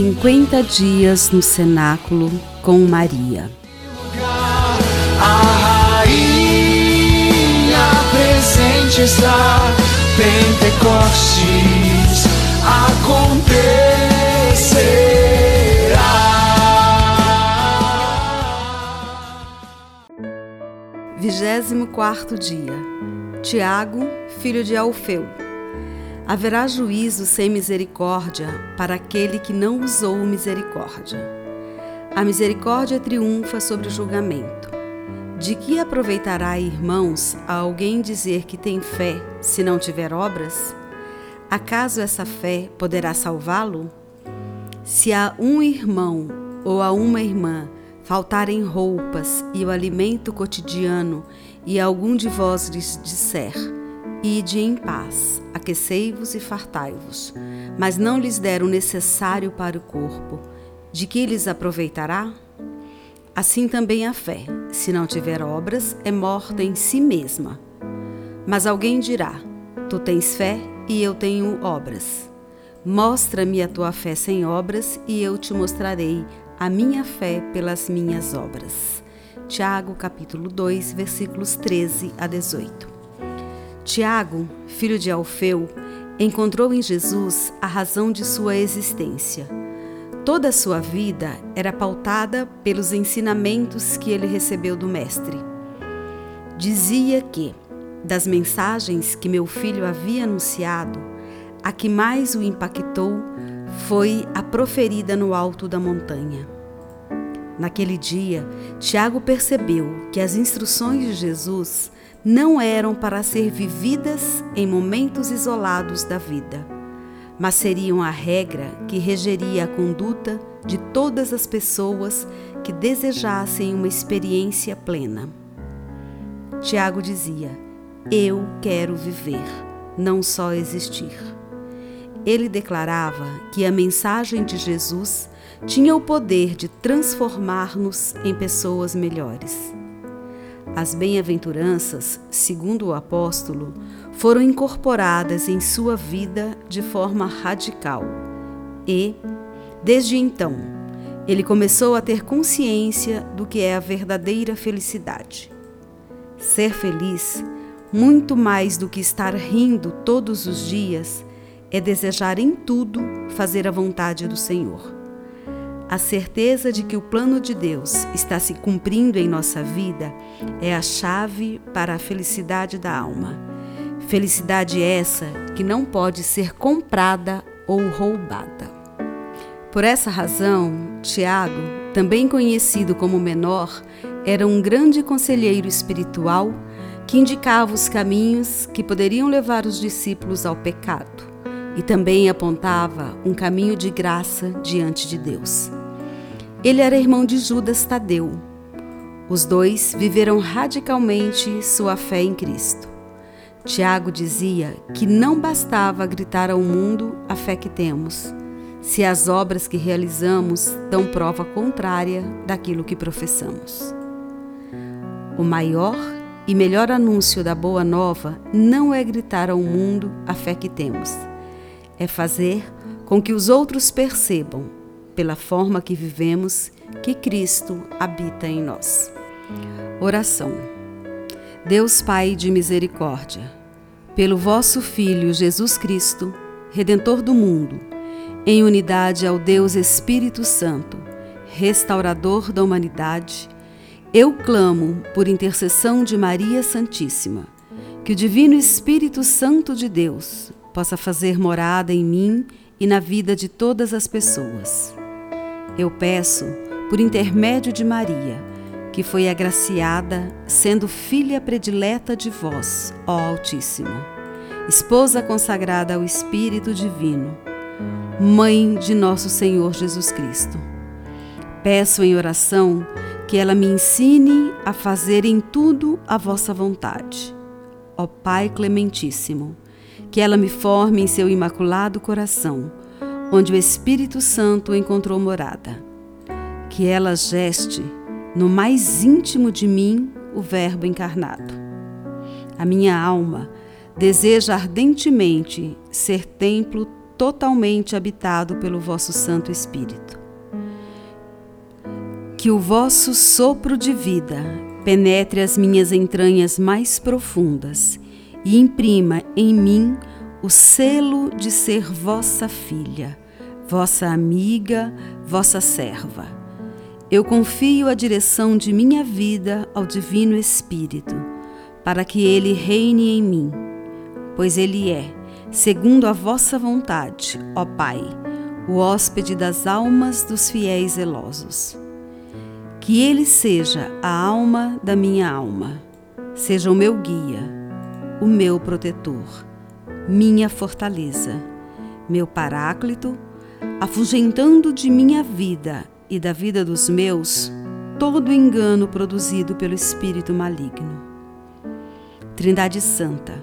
50 dias no cenáculo com Maria. A rainha presente está, Pentecostes acontecerá. Vigésimo quarto dia. Tiago, filho de Alfeu. Haverá juízo sem misericórdia para aquele que não usou misericórdia. A misericórdia triunfa sobre o julgamento. De que aproveitará, irmãos, a alguém dizer que tem fé se não tiver obras? Acaso essa fé poderá salvá-lo? Se a um irmão ou a uma irmã faltarem roupas e o alimento cotidiano, e algum de vós lhes disser: Ide em paz, aquecei-vos e fartai-vos, mas não lhes der o necessário para o corpo, de que lhes aproveitará? Assim também a fé, se não tiver obras, é morta em si mesma. Mas alguém dirá: Tu tens fé e eu tenho obras. Mostra-me a tua fé sem obras, e eu te mostrarei a minha fé pelas minhas obras. Tiago, capítulo 2, versículos 13 a 18. Tiago, filho de Alfeu, encontrou em Jesus a razão de sua existência. Toda a sua vida era pautada pelos ensinamentos que ele recebeu do Mestre. Dizia que, das mensagens que meu filho havia anunciado, a que mais o impactou foi a proferida no alto da montanha. Naquele dia, Tiago percebeu que as instruções de Jesus não eram para ser vividas em momentos isolados da vida, mas seriam a regra que regeria a conduta de todas as pessoas que desejassem uma experiência plena. Tiago dizia: Eu quero viver, não só existir. Ele declarava que a mensagem de Jesus tinha o poder de transformar-nos em pessoas melhores. As bem-aventuranças, segundo o apóstolo, foram incorporadas em sua vida de forma radical e, desde então, ele começou a ter consciência do que é a verdadeira felicidade. Ser feliz, muito mais do que estar rindo todos os dias, é desejar em tudo fazer a vontade do Senhor. A certeza de que o plano de Deus está se cumprindo em nossa vida é a chave para a felicidade da alma. Felicidade essa que não pode ser comprada ou roubada. Por essa razão, Tiago, também conhecido como menor, era um grande conselheiro espiritual que indicava os caminhos que poderiam levar os discípulos ao pecado e também apontava um caminho de graça diante de Deus. Ele era irmão de Judas Tadeu. Os dois viveram radicalmente sua fé em Cristo. Tiago dizia que não bastava gritar ao mundo a fé que temos, se as obras que realizamos dão prova contrária daquilo que professamos. O maior e melhor anúncio da Boa Nova não é gritar ao mundo a fé que temos, é fazer com que os outros percebam pela forma que vivemos, que Cristo habita em nós. Oração. Deus Pai de misericórdia, pelo vosso Filho Jesus Cristo, Redentor do mundo, em unidade ao Deus Espírito Santo, restaurador da humanidade, eu clamo por intercessão de Maria Santíssima, que o Divino Espírito Santo de Deus possa fazer morada em mim e na vida de todas as pessoas. Eu peço, por intermédio de Maria, que foi agraciada, sendo filha predileta de vós, ó Altíssimo, esposa consagrada ao Espírito Divino, mãe de nosso Senhor Jesus Cristo. Peço em oração que ela me ensine a fazer em tudo a vossa vontade. Ó Pai Clementíssimo, que ela me forme em seu imaculado coração onde o Espírito Santo encontrou morada. Que ela geste no mais íntimo de mim o Verbo encarnado. A minha alma deseja ardentemente ser templo totalmente habitado pelo vosso Santo Espírito. Que o vosso sopro de vida penetre as minhas entranhas mais profundas e imprima em mim o selo de ser vossa filha, vossa amiga, vossa serva. Eu confio a direção de minha vida ao Divino Espírito, para que ele reine em mim, pois ele é, segundo a vossa vontade, ó Pai, o hóspede das almas dos fiéis zelosos. Que ele seja a alma da minha alma, seja o meu guia, o meu protetor, minha fortaleza, meu paráclito, afugentando de minha vida e da vida dos meus todo engano produzido pelo espírito maligno. Trindade Santa,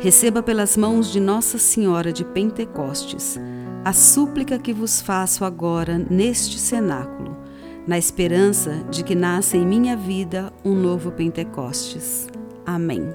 receba pelas mãos de Nossa Senhora de Pentecostes a súplica que vos faço agora neste cenáculo na esperança de que nasça em minha vida um novo Pentecostes. Amém.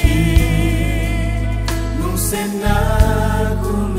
cenáculo de amor.